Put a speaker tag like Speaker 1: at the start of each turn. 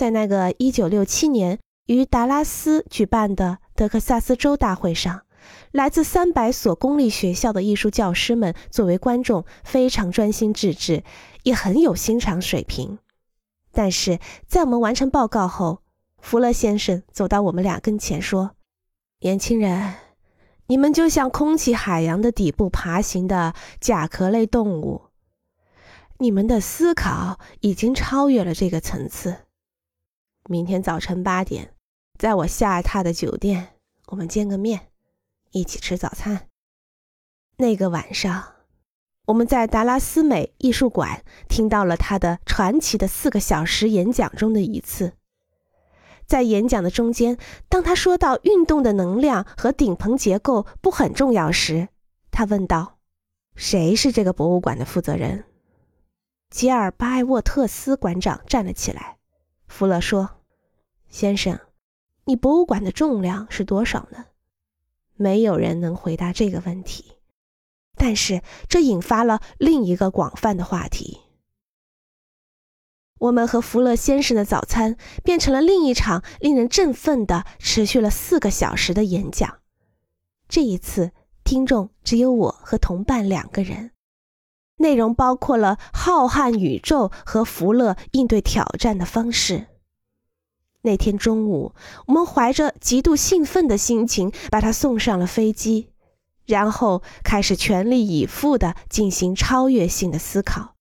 Speaker 1: 在那个1967年于达拉斯举办的德克萨斯州大会上，来自三百所公立学校的艺术教师们作为观众，非常专心致志，也很有欣赏水平。但是在我们完成报告后，福勒先生走到我们俩跟前说：“年轻人，你们就像空气海洋的底部爬行的甲壳类动物，你们的思考已经超越了这个层次。”明天早晨八点，在我下榻的酒店，我们见个面，一起吃早餐。那个晚上，我们在达拉斯美艺术馆听到了他的传奇的四个小时演讲中的一次。在演讲的中间，当他说到运动的能量和顶棚结构不很重要时，他问道：“谁是这个博物馆的负责人？”吉尔巴埃沃特斯馆长站了起来。弗勒说。先生，你博物馆的重量是多少呢？没有人能回答这个问题，但是这引发了另一个广泛的话题。我们和福勒先生的早餐变成了另一场令人振奋的、持续了四个小时的演讲。这一次，听众只有我和同伴两个人，内容包括了浩瀚宇宙和福勒应对挑战的方式。那天中午，我们怀着极度兴奋的心情把他送上了飞机，然后开始全力以赴地进行超越性的思考。